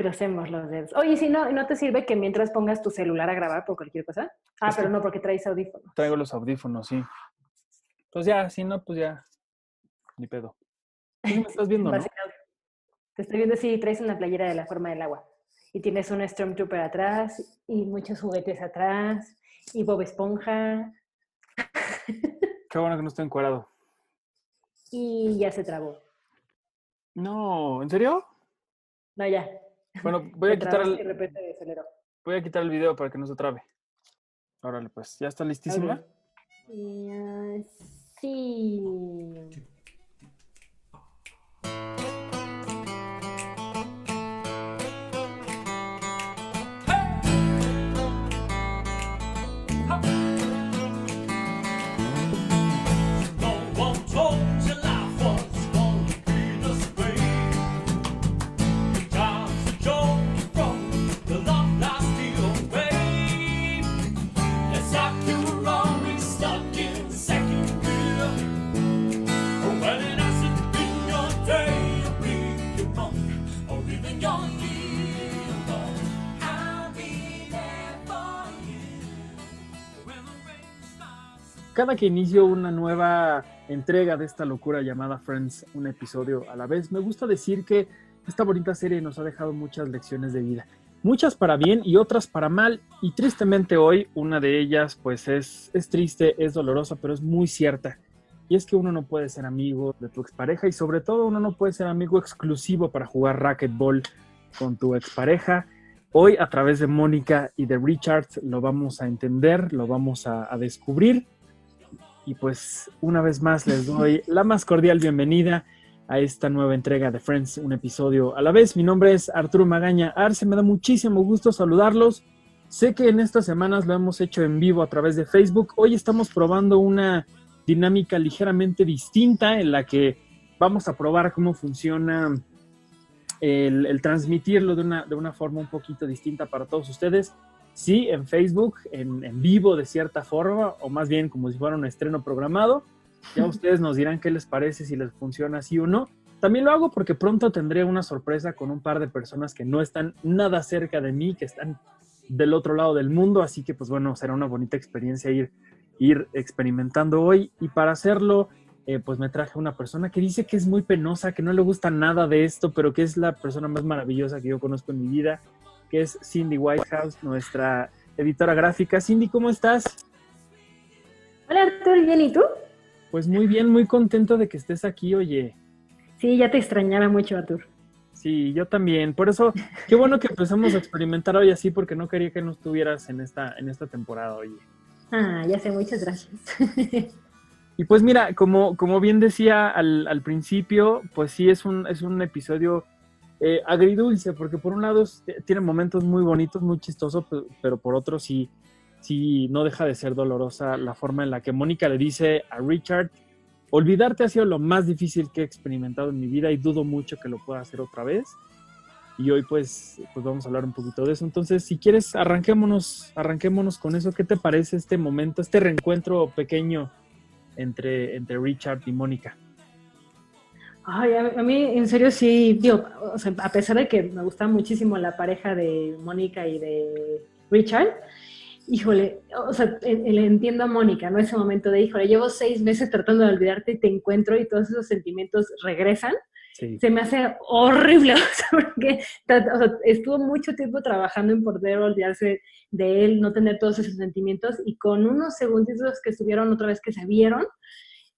Crucemos los dedos. Oye, si no, ¿no te sirve que mientras pongas tu celular a grabar por cualquier cosa? Ah, pero no, porque traes audífonos. Traigo los audífonos, sí. Pues ya, si no, pues ya. Ni pedo. me estás viendo, no? Te estoy viendo si traes una playera de la forma del agua. Y tienes un Stormtrooper atrás, y muchos juguetes atrás, y Bob Esponja. Qué bueno que no estoy encuadrado. Y ya se trabó. No, ¿en serio? No, ya. Bueno, voy a quitar el, voy a quitar el video para que no se trabe. Órale, pues, ¿ya está listísima? sí. Cada que inicio una nueva entrega de esta locura llamada Friends, un episodio a la vez, me gusta decir que esta bonita serie nos ha dejado muchas lecciones de vida. Muchas para bien y otras para mal. Y tristemente hoy una de ellas pues es, es triste, es dolorosa, pero es muy cierta. Y es que uno no puede ser amigo de tu expareja y sobre todo uno no puede ser amigo exclusivo para jugar racquetball con tu expareja. Hoy a través de Mónica y de Richard lo vamos a entender, lo vamos a, a descubrir y pues una vez más les doy la más cordial bienvenida a esta nueva entrega de Friends, un episodio a la vez. Mi nombre es Arturo Magaña Arce, me da muchísimo gusto saludarlos. Sé que en estas semanas lo hemos hecho en vivo a través de Facebook. Hoy estamos probando una dinámica ligeramente distinta en la que vamos a probar cómo funciona el, transmitirlo de una, de una forma un poquito distinta para todos ustedes sí, en Facebook, en, vivo de cierta forma, o más bien como si fuera un estreno programado. Ya ustedes nos dirán qué les parece, si les funciona así o no. También lo hago porque pronto tendré una sorpresa con un par de personas que no están nada cerca de mí, que están del otro lado del mundo, así que pues bueno, será una bonita experiencia ir, ir experimentando hoy. Y para hacerlo, eh, pues me traje una persona que dice que es muy penosa, que no le gusta nada de esto, pero que es la persona más maravillosa que yo conozco en mi vida que es Cindy Whitehouse, nuestra editora gráfica. Cindy, ¿cómo estás? Hola Artur, ¿bien y tú? Pues muy bien, muy contento de que estés aquí, oye. Sí, ya te extrañaba mucho, Artur. Sí, yo también. Por eso, qué bueno que empezamos a experimentar hoy así, porque no quería que no estuvieras en esta, en esta temporada, oye. Ah, ya sé, muchas gracias. Y pues mira, como, como bien decía al, al principio, pues sí es un, es un episodio eh, agridulce, porque por un lado eh, tiene momentos muy bonitos, muy chistosos, pero, por otro sí, sí no deja de ser dolorosa la forma en la que Mónica le dice a Richard, olvidarte ha sido lo más difícil que he experimentado en mi vida y dudo mucho que lo pueda hacer otra vez. Y hoy pues, pues vamos a hablar un poquito de eso. Entonces, si quieres, arranquémonos, arranquémonos con eso. ¿Qué te parece este momento, este reencuentro pequeño entre, entre Richard y Mónica? Ay, a, mí, en serio, sí, digo, o sea, a pesar de que me gusta muchísimo la pareja de Mónica y de Richard, híjole, o sea, le entiendo a Mónica, ¿no? Ese momento de, híjole, llevo seis meses tratando de olvidarte y te encuentro y todos esos sentimientos regresan. Se me hace horrible, o sea, porque estuvo mucho tiempo trabajando en poder olvidarse de él, no tener todos esos sentimientos y con unos segunditos que estuvieron otra vez que se vieron,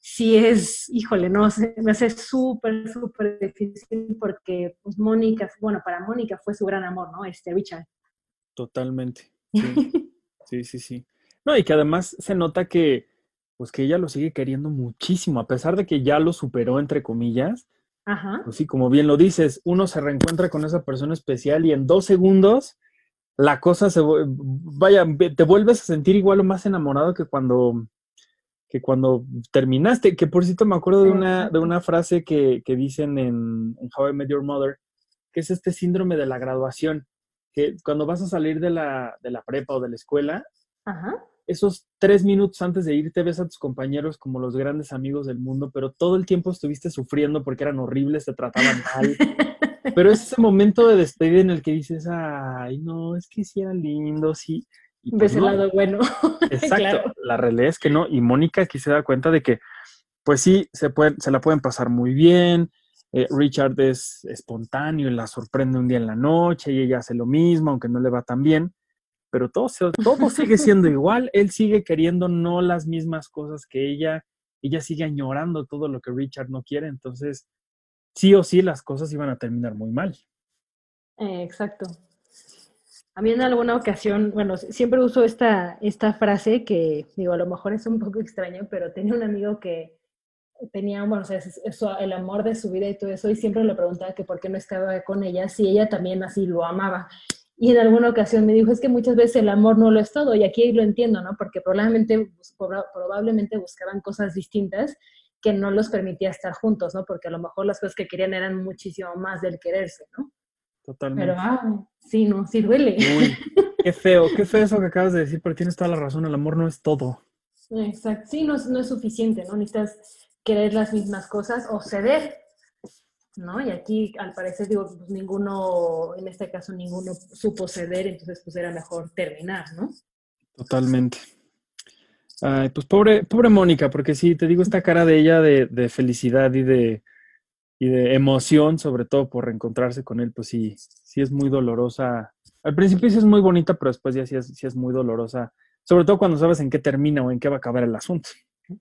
sí es, híjole, no, me hace súper, súper difícil porque, pues, Mónica, bueno, para Mónica fue su gran amor, ¿no? Este Richard. Totalmente. Sí, sí, sí, No, y que además se nota que, pues, que ella lo sigue queriendo muchísimo, a pesar de que ya lo superó, entre comillas. Ajá. Pues sí, como bien lo dices, uno se reencuentra con esa persona especial y en dos segundos la cosa se, vaya, te vuelves a sentir igual o más enamorado que cuando que cuando terminaste, que por cierto me acuerdo de una, de una frase que, dicen en, How I Met Your Mother, que es este síndrome de la graduación, que cuando vas a salir de la, de la prepa o de la escuela, esos tres minutos antes de irte ves a tus compañeros como los grandes amigos del mundo, pero todo el tiempo estuviste sufriendo porque eran horribles, te trataban mal. Pero es ese momento de despedida en el que dices, ay, no, es que sí era lindo, sí. Y pues Ves el lado bueno. Exacto. La realidad es que no. Y Mónica aquí se da cuenta de que, pues sí, se, pueden, se la pueden pasar muy bien. Eh, Richard es espontáneo y la sorprende un día en la noche y ella hace lo mismo, aunque no le va tan bien. Pero todo, todo sigue siendo igual. Él sigue queriendo no las mismas cosas que ella. Ella sigue añorando todo lo que Richard no quiere. Entonces, sí o sí, las cosas iban a terminar muy mal. Eh, exacto. A mí en alguna ocasión, bueno, siempre uso esta, esta frase que, digo, a lo mejor es un poco extraño, pero tenía un amigo que tenía, bueno, o sea, eso, el amor de su vida y todo eso, y siempre le preguntaba que por qué no estaba con ella, si ella también así lo amaba. Y en alguna ocasión me dijo, es que muchas veces el amor no lo es todo, y aquí lo entiendo, ¿no? Porque probablemente, probablemente buscaban cosas distintas que no los permitía estar juntos, ¿no? Porque a lo mejor las cosas que querían eran muchísimo más del quererse, ¿no? Totalmente. Pero, ah, sí, no, sí duele. Uy, qué feo, qué feo eso que acabas de decir, pero tienes toda la razón, el amor no es todo. Exacto, sí, no, no es suficiente, ¿no? Necesitas querer las mismas cosas o ceder, ¿no? Y aquí, al parecer, digo, pues ninguno, en este caso, ninguno supo ceder, entonces pues era mejor terminar, ¿no? Totalmente. Ay, pues pobre, pobre Mónica, porque sí, te digo, esta cara de ella de, de felicidad y de, y de emoción, sobre todo por reencontrarse con él, pues sí, sí es muy dolorosa. Al principio sí es muy bonita, pero después ya sí es, sí es muy dolorosa, sobre todo cuando sabes en qué termina o en qué va a acabar el asunto.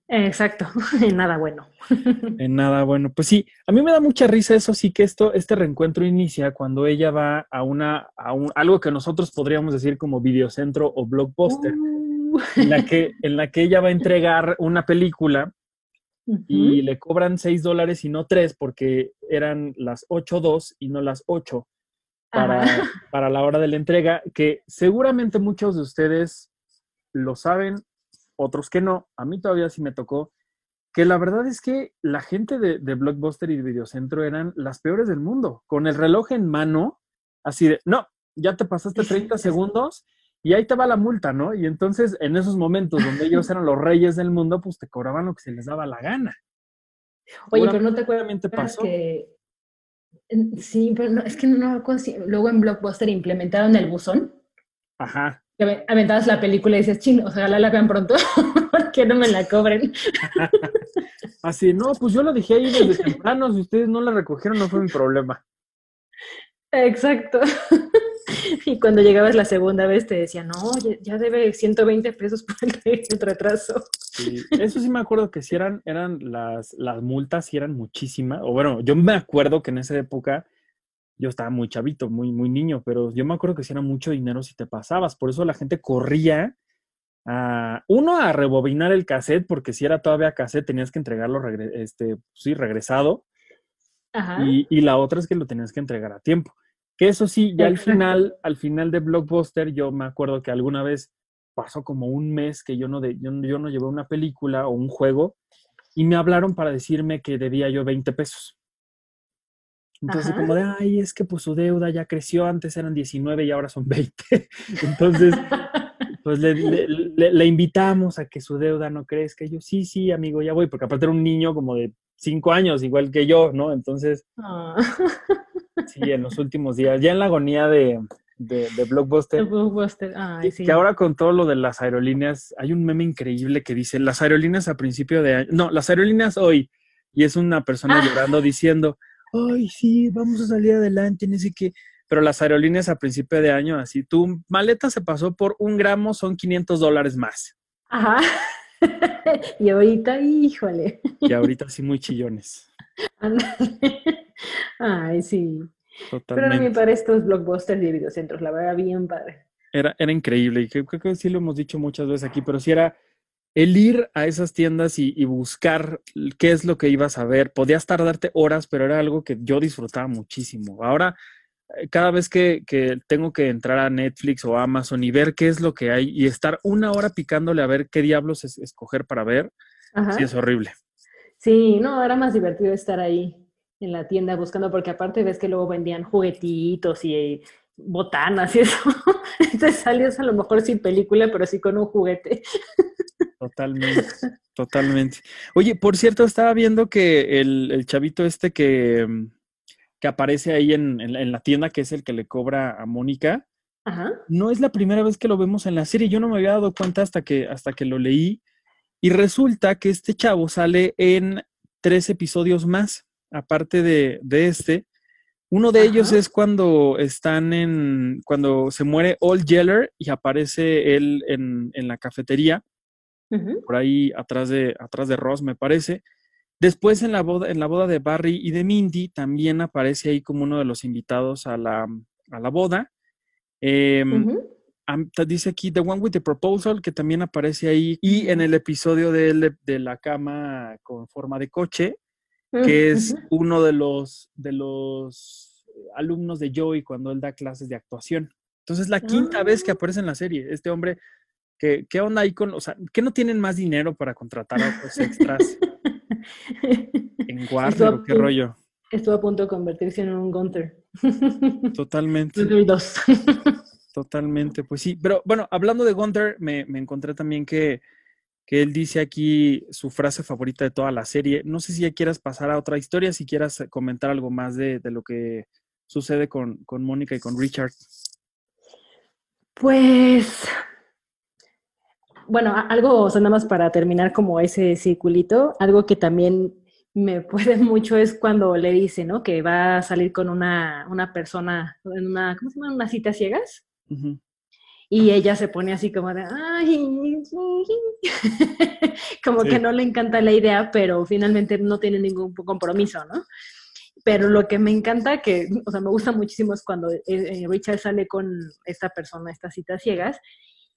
Exacto, en nada bueno. En nada bueno. Pues sí, a mí me da mucha risa eso sí que esto, este reencuentro inicia cuando ella va a una, a un, algo que nosotros podríamos decir como videocentro o blockbuster, uh. en, la que, en la que ella va a entregar una película y le cobran 6 dólares y no 3 porque eran las 8.2 y no las 8 para, para la hora de la entrega, que seguramente muchos de ustedes lo saben, otros que no. A mí todavía sí me tocó. Que la verdad es que la gente de, de Blockbuster y de Videocentro eran las peores del mundo. Con el reloj en mano, así de, no, ya te pasaste 30 segundos y ahí te va la multa, ¿no? Y entonces, en esos momentos donde ellos eran los reyes del mundo, pues te cobraban lo que se les daba la gana. Oye, pero no te acuerdas pasó. que... Sí, pero no, es que no, luego en Blockbuster implementaron el buzón. Ajá. Que aventabas la película y dices, chino, ojalá la vean pronto, porque no me la cobren. Así, no, pues yo la dejé ahí desde temprano, si ustedes no la recogieron no fue mi problema. Exacto. Y cuando llegabas la segunda vez te decía, no, ya, debe 120 pesos por el retraso. Sí, eso sí me acuerdo que sí eran, eran las, las multas, sí eran muchísimas. O bueno, yo me acuerdo que en esa época yo estaba muy chavito, muy, muy niño, pero yo me acuerdo que sí era mucho dinero si te pasabas. Por eso la gente corría a, uno, a rebobinar el cassette, porque si era todavía cassette tenías que entregarlo, este, sí, regresado. Ajá. Y, y la otra es que lo tenías que entregar a tiempo. Que eso sí, ya al final, al final de Blockbuster, yo me acuerdo que alguna vez pasó como un mes que yo no, de, yo, no llevé una película o un juego y me hablaron para decirme que debía yo 20 pesos. Entonces, como de, ay, es que pues su deuda ya creció, antes eran 19 y ahora son 20. Entonces, pues le, le, invitamos a que su deuda no crezca. Y yo, sí, sí, amigo, ya voy, porque aparte era un niño como de 5 años, igual que yo, ¿no? Entonces, ah. Sí, en los últimos días, ya en la agonía de, de, Blockbuster. Blockbuster. Ay, sí. Que ahora con todo lo de las aerolíneas, hay un meme increíble que dice, las aerolíneas a principio de año, no, las aerolíneas hoy, y es una persona ah. llorando diciendo, ay, sí, vamos a salir adelante, ni sé qué. Pero las aerolíneas a principio de año, así, tu maleta se pasó por un gramo, son 500 dólares más. Ajá. y ahorita, híjole. Y ahorita sí muy chillones. Ay, sí. Totalmente. Pero a mí para estos blockbusters y videocentros, la verdad, bien padre. Era, era increíble y creo, que sí lo hemos dicho muchas veces aquí, pero sí era el ir a esas tiendas y, buscar qué es lo que ibas a ver. Podías tardarte horas, pero era algo que yo disfrutaba muchísimo. Ahora, cada vez que, que, tengo que entrar a Netflix o Amazon y ver qué es lo que hay y estar una hora picándole a ver qué diablos es, escoger para ver, sí es horrible. Sí, no, era más divertido estar ahí en la tienda buscando, porque aparte ves que luego vendían juguetitos y botanas y eso. Entonces salías a lo mejor sin película, pero sí con un juguete. Totalmente, totalmente. Oye, por cierto, estaba viendo que el, chavito este que, que aparece ahí en, en, la tienda, que es el que le cobra a Mónica. No es la primera vez que lo vemos en la serie. Yo no me había dado cuenta hasta que, hasta que lo leí. Y resulta que este chavo sale en tres episodios más, aparte de, de este. Uno de ellos es cuando están en, cuando se muere Old Yeller y aparece él en, en la cafetería, por ahí atrás de, atrás de Ross, me parece. Después en la, boda, en la boda de Barry y de Mindy también aparece ahí como uno de los invitados a la, a la boda. Em, dice aquí The One with the Proposal, que también aparece ahí. Y en el episodio de, de la cama con forma de coche, que es uno de los, de los alumnos de Joey cuando él da clases de actuación. Entonces, la quinta vez que ah. aparece en la serie, este hombre, que, ¿qué onda ahí con, o sea, que no tienen más dinero para contratar a otros extras en Warner qué rollo? Estuvo a punto de convertirse en un Gunther. Totalmente. Totalmente, pues sí. Pero bueno, hablando de Gunther, me, me encontré también que que él dice aquí su frase favorita de toda la serie. No sé si ya quieras pasar a otra historia, si quieras comentar algo más de, lo que sucede con, con Mónica y con Richard. Pues, bueno, algo, o sea, nada más para terminar como ese circulito, algo que también me puede mucho es cuando le dice, ¿no? Que va a salir con una, una persona en una, ¿cómo se llama? Una cita ciegas. Y ella se pone así como de, ay, como que no le encanta la idea, pero finalmente no tiene ningún compromiso, ¿no? Pero lo que me encanta, que, o sea, me gusta muchísimo es cuando eh, eh, Richard sale con esta persona, estas citas ciegas,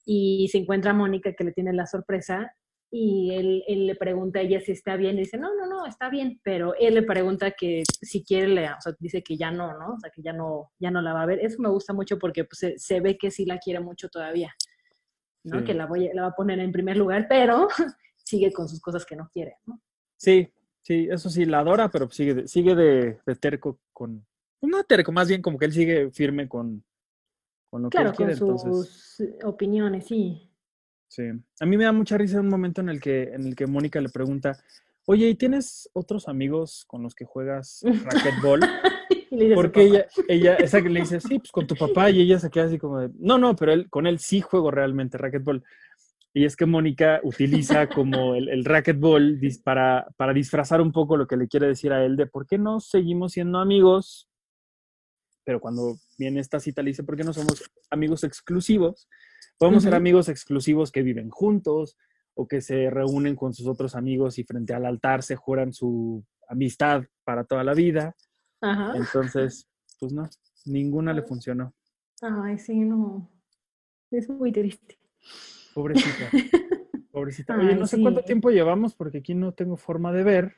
y se encuentra a Mónica que le tiene la sorpresa y él, él, le pregunta a ella si está bien y dice, no, no, no, está bien, pero él le pregunta que si quiere, le, o sea, dice que ya no, ¿no? O sea, que ya no, ya no la va a ver. Eso me gusta mucho porque pues, se, ve que sí la quiere mucho todavía, ¿no? Que la, voy, la va a poner en primer lugar, pero sigue con sus cosas que no quiere, ¿no? Sí, sí, eso sí, la adora, pero sigue de, sigue de, terco con, no terco, más bien como que él sigue firme con, con lo que él quiere. Claro, con sus opiniones, sí. Sí. A mí me da mucha risa un momento en el que, en el que Mónica le pregunta, oye, ¿y tienes otros amigos con los que juegas racquetball? Porque ella, ella, esa que le dice, sí, pues con tu papá, y ella se queda así como de, no, no, pero él, con él sí juego realmente racquetball. Y es que Mónica utiliza como el, el racquetball para, para disfrazar un poco lo que le quiere decir a él de por qué no seguimos siendo amigos. Pero cuando viene esta cita le dice, ¿por qué no somos amigos exclusivos? Podemos ser amigos exclusivos que viven juntos o que se reúnen con sus otros amigos y frente al altar se juran su amistad para toda la vida. Entonces, pues no, ninguna le funcionó. Ay, sí, no. Es muy triste. Pobrecita. Pobrecita. Oye, no sé cuánto tiempo llevamos porque aquí no tengo forma de ver.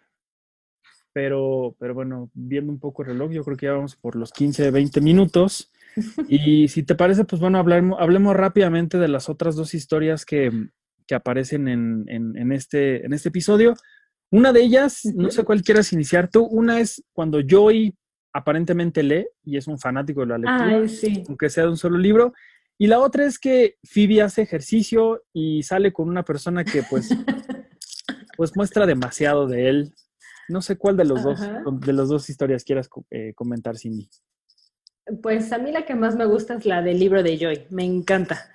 Pero, pero bueno, viendo un poco el reloj, yo creo que ya vamos por los 15, 20 minutos. Y si te parece, pues bueno, hablemos, hablemos rápidamente de las otras dos historias que, aparecen en, este, en este episodio. Una de ellas, no sé cuál quieras iniciar tú, una es cuando Joey aparentemente lee y es un fanático de la lectura, aunque sea de un solo libro. Y la otra es que Phoebe hace ejercicio y sale con una persona que pues, pues muestra demasiado de él. No sé cuál de los dos, de las dos historias quieras eh, comentar, Cindy. Pues a mí la que más me gusta es la del libro de Joy, me encanta.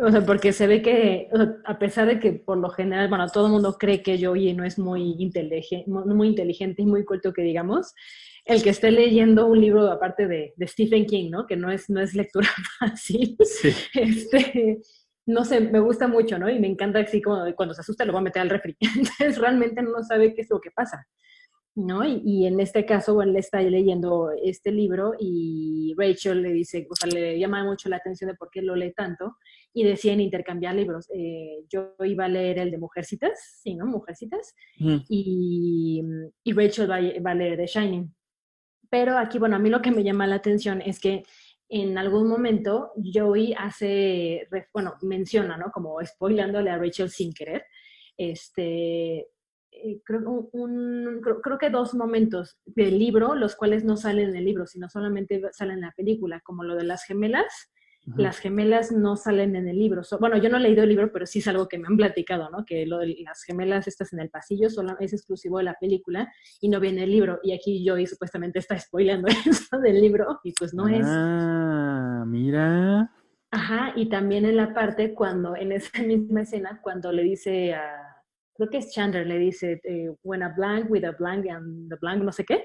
O sea, porque se ve que, a pesar de que por lo general, bueno, todo el mundo cree que Joey no es muy inteligente, muy inteligente y muy culto que digamos, el que esté leyendo un libro aparte de, Stephen King, ¿no? Que no es, no es lectura fácil. Este, no sé, me gusta mucho, ¿no? Y me encanta así como cuando se asusta lo va a meter al refri. Entonces realmente no sabe qué es lo que pasa. ¿no? Y, en este caso, bueno, él está leyendo este libro y Rachel le dice, o sea, le llama mucho la atención de por qué lo lee tanto y deciden intercambiar libros. Eh, yo iba a leer el de Mujercitas, sí, ¿no? Mujercitas, y, y, Rachel va, a leer The Shining. Pero aquí, bueno, a mí lo que me llama la atención es que en algún momento Joey hace, bueno, menciona, ¿no? Como spoilándole a Rachel sin querer, este, eh, creo, un, creo, que dos momentos del libro, los cuales no salen en el libro, sino solamente salen en la película, como lo de las gemelas las gemelas no salen en el libro. bueno, yo no he leído el libro, pero sí es algo que me han platicado, ¿no? Que lo de las gemelas estas en el pasillo solo es exclusivo de la película y no viene el libro. Y aquí Joey supuestamente está spoileando eso del libro y pues no es. Ah, mira. Ajá, y también en la parte cuando, en esa misma escena, cuando le dice a creo que es Chandler, le dice, eh, when a blank with a blank and the blank, no sé qué.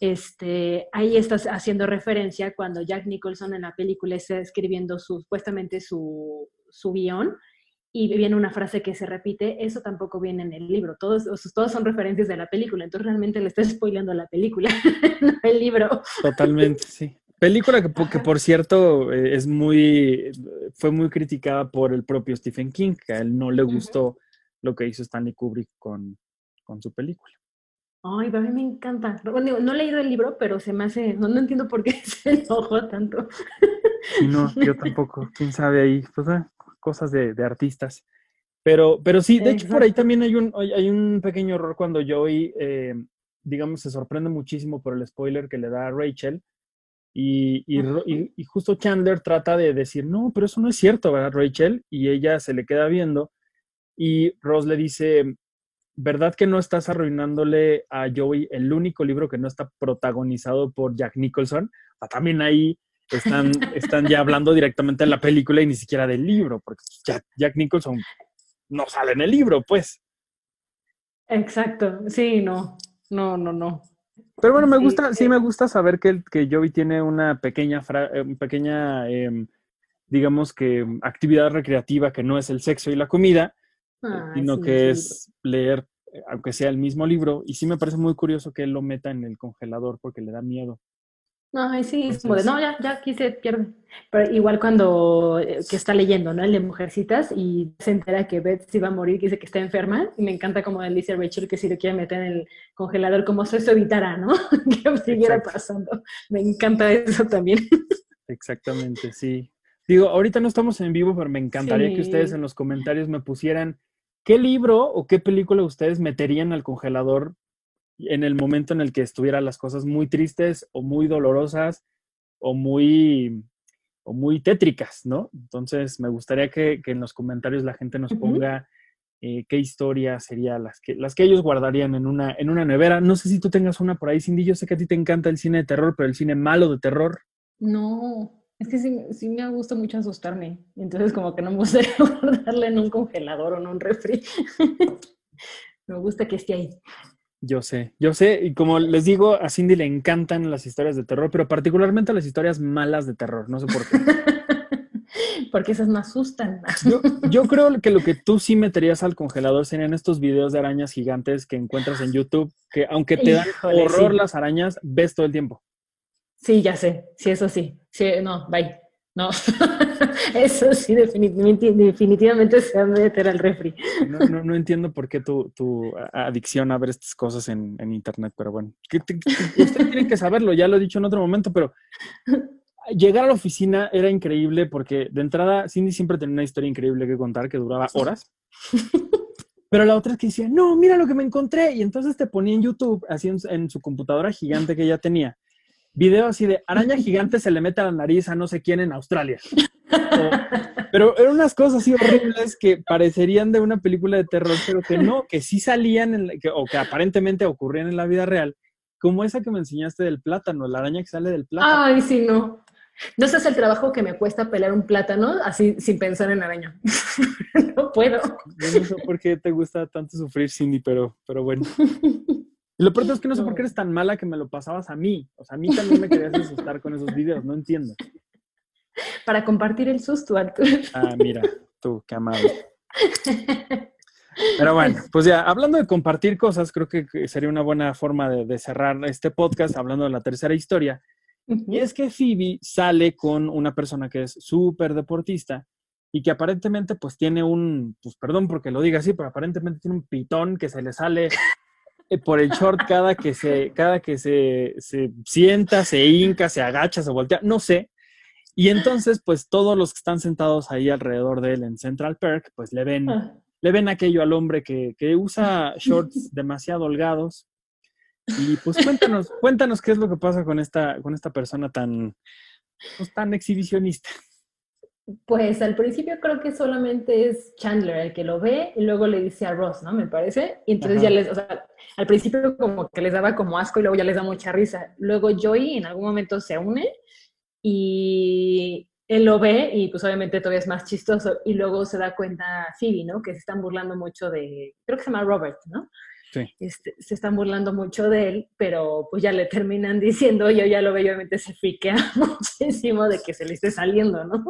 Este, ahí estás haciendo referencia cuando Jack Nicholson en la película está escribiendo supuestamente su, su guion y viene una frase que se repite, eso tampoco viene en el libro, todos, todos son referencias de la película, entonces realmente le estás spoilando la película, no el libro. Totalmente, sí. Película que, que, por cierto eh, es muy, fue muy criticada por el propio Stephen King, que a él no le gustó lo que hizo Stanley Kubrick con, su película. Ay, a mí me encanta. no he leído el libro, pero se me hace, no, entiendo por qué se enojó tanto. no, yo tampoco. ¿Quién sabe ahí? Pues ah, cosas de, artistas. Pero, pero sí, de hecho por ahí también hay un, hay un pequeño error cuando Joey, eh, digamos, se sorprende muchísimo por el spoiler que le da a Rachel. Y, y, y, justo Chandler trata de decir, no, pero eso no es cierto, ¿verdad, Rachel? Y ella se le queda viendo y Ross le dice, ¿verdad que no estás arruinándole a Joey el único libro que no está protagonizado por Jack Nicholson? Ah, también ahí están, están ya hablando directamente de la película y ni siquiera del libro, porque Jack, Nicholson no sale en el libro, pues. Exacto, sí, no, no, no, no. Pero bueno, me gusta, sí me gusta saber que, que Joey tiene una pequeña, eh, pequeña em, digamos que actividad recreativa que no es el sexo y la comida, sino que es leer, eh, aunque sea el mismo libro. Y sí me parece muy curioso que él lo meta en el congelador porque le da miedo. Ay, sí, es como de, no, ya, ya aquí se pierde. Pero igual cuando eh, que está leyendo, ¿no? El de Mujercitas y se entera que Beth se va a morir, que dice que está enferma. Y me encanta como él dice a Rachel que si lo quiere meter en el congelador, como si eso evitara, ¿no? que siguiera pasando. Me encanta eso también. Exactamente, sí. Digo, ahorita no estamos en vivo, pero me encantaría que ustedes en los comentarios me pusieran ¿Qué libro o qué película ustedes meterían al congelador en el momento en el que estuvieran las cosas muy tristes o muy dolorosas o muy, o muy tétricas, ¿no? Entonces, me gustaría que, en los comentarios la gente nos ponga eh, qué historia sería las que, las que ellos guardarían en una, en una nevera. No sé si tú tengas una por ahí, Cindy. Yo sé que a ti te encanta el cine de terror, pero el cine malo de terror. No, es que sí, me gusta mucho asustarme. Entonces, como que no me gustaría guardarla en un congelador o en un refri. me gusta que esté ahí. Yo sé, yo sé, y como les digo, a Cindy le encantan las historias de terror, pero particularmente las historias malas de terror, no sé por qué. Porque esas me asustan. Yo, yo, creo que lo que tú sí meterías al congelador serían estos videos de arañas gigantes que encuentras en YouTube, que aunque te dan horror las arañas, ves todo el tiempo. Sí, ya sé, sí, eso sí. Sí, no, bye. No, eso sí, definitivamente, definitivamente se va a meter al refri. No, no, no entiendo por qué tu, tu, adicción a ver estas cosas en, en internet, pero bueno, ustedes tienen que saberlo, ya lo he dicho en otro momento, pero llegar a la oficina era increíble porque de entrada Cindy siempre tenía una historia increíble que contar que duraba horas. Pero la otra es que decía, no, mira lo que me encontré. Y entonces te ponía en YouTube, así en su computadora gigante que ella tenía video así de araña gigante se le mete a la nariz a no sé quién en Australia. pero eran unas cosas así horribles que parecerían de una película de terror, pero que no, que sí salían o que aparentemente ocurrían en la vida real, como esa que me enseñaste del plátano, la araña que sale del plátano. Ay, sí, no. No sé es el trabajo que me cuesta pelar un plátano así sin pensar en araña. no puedo. no sé por qué te gusta tanto sufrir, Cindy, pero, pero bueno. Y lo peor es que no sé por qué eres tan mala que me lo pasabas a mí. O sea, a mí también me querías asustar con esos videos, no entiendo. Para compartir el susto, Arturo. Ah, mira, tú, qué amable. Pero bueno, pues ya, hablando de compartir cosas, creo que sería una buena forma de, cerrar este podcast hablando de la tercera historia. Y es que Phoebe sale con una persona que es súper deportista y que aparentemente pues tiene un, pues perdón porque lo diga así, pero aparentemente tiene un pitón que se le sale por el short cada que se, cada que se, se sienta, se hinca, se agacha, se voltea, no sé. Y entonces, pues todos los que están sentados ahí alrededor de él en Central Perk, pues le ven, ah. le ven aquello al hombre que, que usa shorts demasiado holgados. Y pues cuéntanos, cuéntanos qué es lo que pasa con esta, con esta persona tan, pues, tan exhibicionista. Pues al principio creo que solamente es Chandler el que lo ve y luego le dice a Ross, ¿no? Me parece. Y entonces ya les, o sea, al principio como que les daba como asco y luego ya les da mucha risa. Luego Joey en algún momento se une y él lo ve y pues obviamente todavía es más chistoso y luego se da cuenta Phoebe, ¿no? Que se están burlando mucho de, creo que se llama Robert, ¿no? Sí. Este, se están burlando mucho de él, pero pues ya le terminan diciendo, yo ya lo veo, obviamente se friquea muchísimo de que se le esté saliendo, ¿no?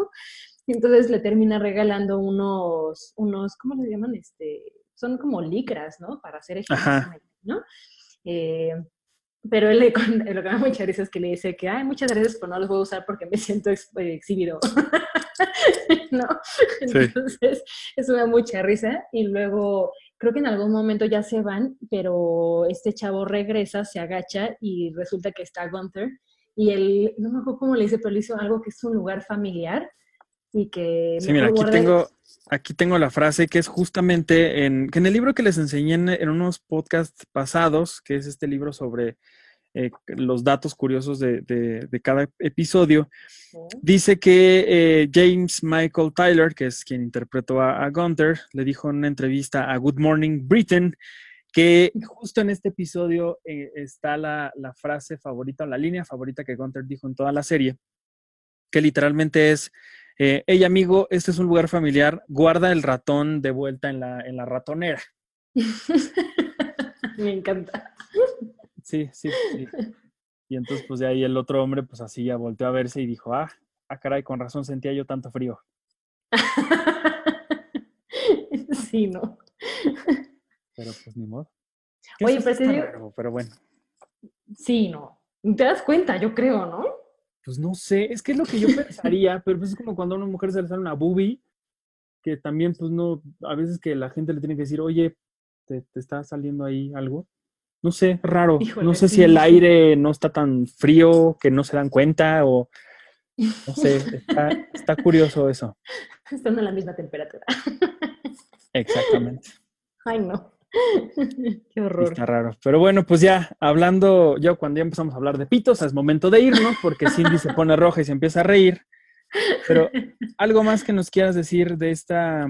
Entonces le termina regalando unos, unos, ¿cómo le llaman? Este, son como licras, ¿no? Para hacer ejercicio, ¿no? Eh, pero él, lo que me da mucha risa es que le dice que, ay, muchas gracias, pero no los voy a usar porque me siento ex eh, exhibido. ¿No? Entonces, eso me da mucha risa. Y luego, creo que en algún momento ya se van, pero este chavo regresa, se agacha y resulta que está Gunther. Y él, no me acuerdo cómo le dice, pero le hizo algo que es un lugar familiar y que... Sí, mira, aquí tengo, aquí tengo la frase que es justamente en, que en el libro que les enseñé en, unos podcasts pasados, que es este libro sobre eh, los datos curiosos de, de, cada episodio, dice que eh, James Michael Tyler, que es quien interpretó a, Gunther, le dijo en una entrevista a Good Morning Britain que justo en este episodio eh, está la, la, frase favorita, la línea favorita que Gunther dijo en toda la serie, que literalmente es, eh, hey amigo, este es un lugar familiar, guarda el ratón de vuelta en la, en la ratonera. Me encanta. Sí, sí, sí. Y entonces, pues de ahí el otro hombre, pues así ya volteó a verse y dijo, ah, ah, caray, con razón sentía yo tanto frío. sí, ¿no? Pero pues ni modo. Oye, pero, pero bueno. Sí, no. Te das cuenta, yo creo, ¿no? Pues no sé, es que es lo que yo pensaría, pero pues es como cuando a una mujer se le sale una boobie, que también pues no, a veces que la gente le tiene que decir, oye, te, está saliendo ahí algo. No sé, raro. no sé si el aire no está tan frío que no se dan cuenta o no sé, está, está curioso eso. Están a la misma temperatura. Exactamente. Ay, no. Qué horror. Está raro. Pero bueno, pues ya hablando, ya cuando ya empezamos a hablar de pitos, es momento de irnos porque Cindy se pone roja y se empieza a reír. Pero algo más que nos quieras decir de esta,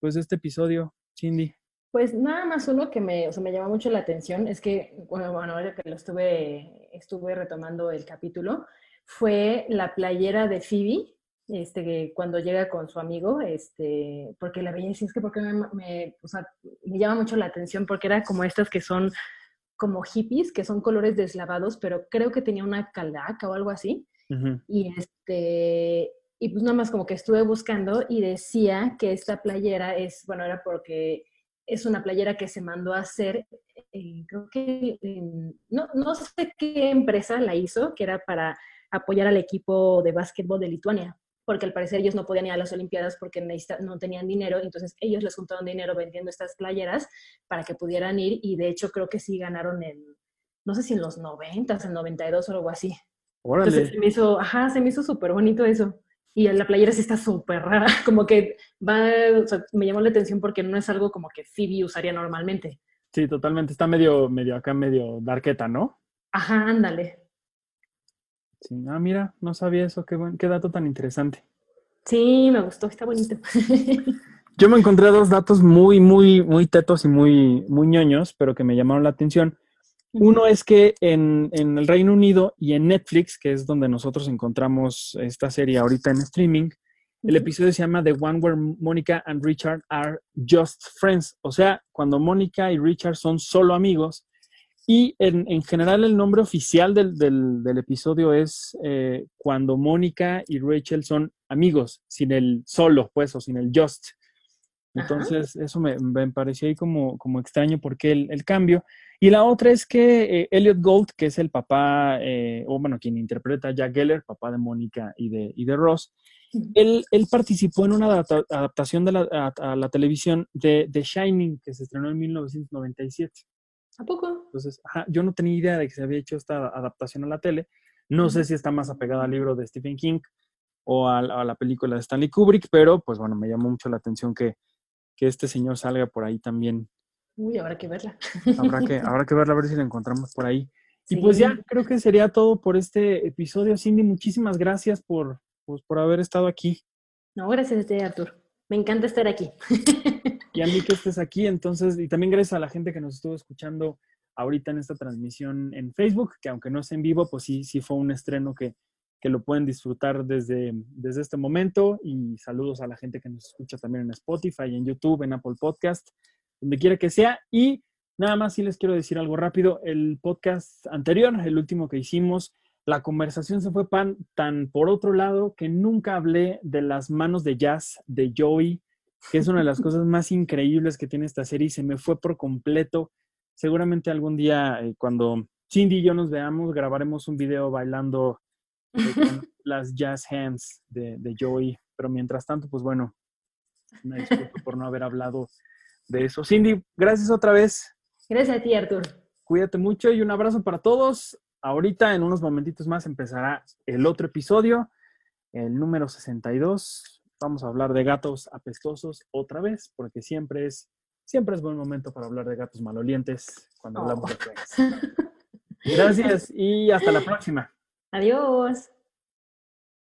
pues de este episodio, Cindy. Pues nada más uno que me, o sea, me llama mucho la atención es que, bueno, bueno, ahora que lo estuve, estuve retomando el capítulo, fue la playera de Phoebe, este, cuando llega con su amigo, este, porque la veía y es que porque me, me, o sea, me llama mucho la atención porque era como estas que son como hippies, que son colores deslavados, pero creo que tenía una calaca o algo así. Y este, y pues nada más como que estuve buscando y decía que esta playera es, bueno, era porque es una playera que se mandó a hacer, eh, creo que, no, no sé qué empresa la hizo, que era para apoyar al equipo de básquetbol de Lituania porque al parecer ellos no podían ir a las Olimpiadas porque no tenían dinero, entonces ellos les juntaron dinero vendiendo estas playeras para que pudieran ir y de hecho creo que sí ganaron en, no sé si en los 90, en 92 o algo así. Entonces se me hizo, ajá, se me hizo súper bonito eso. Y la playera sí está súper rara, como que va, o sea, me llamó la atención porque no es algo como que Phoebe usaría normalmente. Sí, totalmente, está medio, medio acá, medio darqueta, ¿no? Ajá, ándale. Sí, ah, mira, no sabía eso, qué, qué dato tan interesante. Sí, me gustó, está bonito. Yo me encontré dos datos muy, muy, muy tetos y muy, muy ñoños, pero que me llamaron la atención. Uno es que en, en, el Reino Unido y en Netflix, que es donde nosotros encontramos esta serie ahorita en streaming, el episodio se llama The One Where Monica and Richard Are Just Friends. O sea, cuando Mónica y Richard son solo amigos y en, general el nombre oficial del, del, episodio es eh, cuando Mónica y Rachel son amigos, sin el solo, pues, o sin el just. Entonces, eso me, pareció ahí como, como extraño porque el, el, cambio. Y la otra es que eh, Elliot Gold, que es el papá, eh, o bueno, quien interpreta a Jack Geller, papá de Mónica y de, y de Ross, él, él, participó en una adaptación de la, a, la televisión de The Shining, que se estrenó en 1997. ¿A poco? Entonces, yo no tenía idea de que se había hecho esta adaptación a la tele. No sé si está más apegada al libro de Stephen King o a, la película de Stanley Kubrick, pero pues bueno, me llamó mucho la atención que, este señor salga por ahí también. Uy, habrá que verla. Habrá que, habrá que verla, a ver si la encontramos por ahí. Y pues ya, creo que sería todo por este episodio. Cindy, muchísimas gracias por, pues, por haber estado aquí. No, gracias a ti, Artur. Me encanta estar aquí. y a mí que estés aquí, entonces, y también gracias a la gente que nos estuvo escuchando ahorita en esta transmisión en Facebook, que aunque no es en vivo, pues sí, sí fue un estreno que, que lo pueden disfrutar desde, desde este momento. Y saludos a la gente que nos escucha también en Spotify, en YouTube, en Apple Podcast, donde quiera que sea. Y nada más sí les quiero decir algo rápido. El podcast anterior, el último que hicimos, la conversación se fue pan, tan por otro lado que nunca hablé de las manos de jazz de Joey, que es una de las cosas más increíbles que tiene esta serie y se me fue por completo. Seguramente algún día, eh, cuando Cindy y yo nos veamos, grabaremos un video bailando eh, con las jazz hands de, de Joey. Pero mientras tanto, pues bueno, me disculpo por no haber hablado de eso. Cindy, gracias otra vez. Gracias a ti, Artur. Cuídate mucho y un abrazo para todos. Ahorita, en unos momentitos más, empezará el otro episodio, el número 62. Vamos a hablar de gatos apestosos otra vez, porque siempre es, siempre es buen momento para hablar de gatos malolientes cuando hablamos de juegos. Gracias y hasta la próxima. Adiós.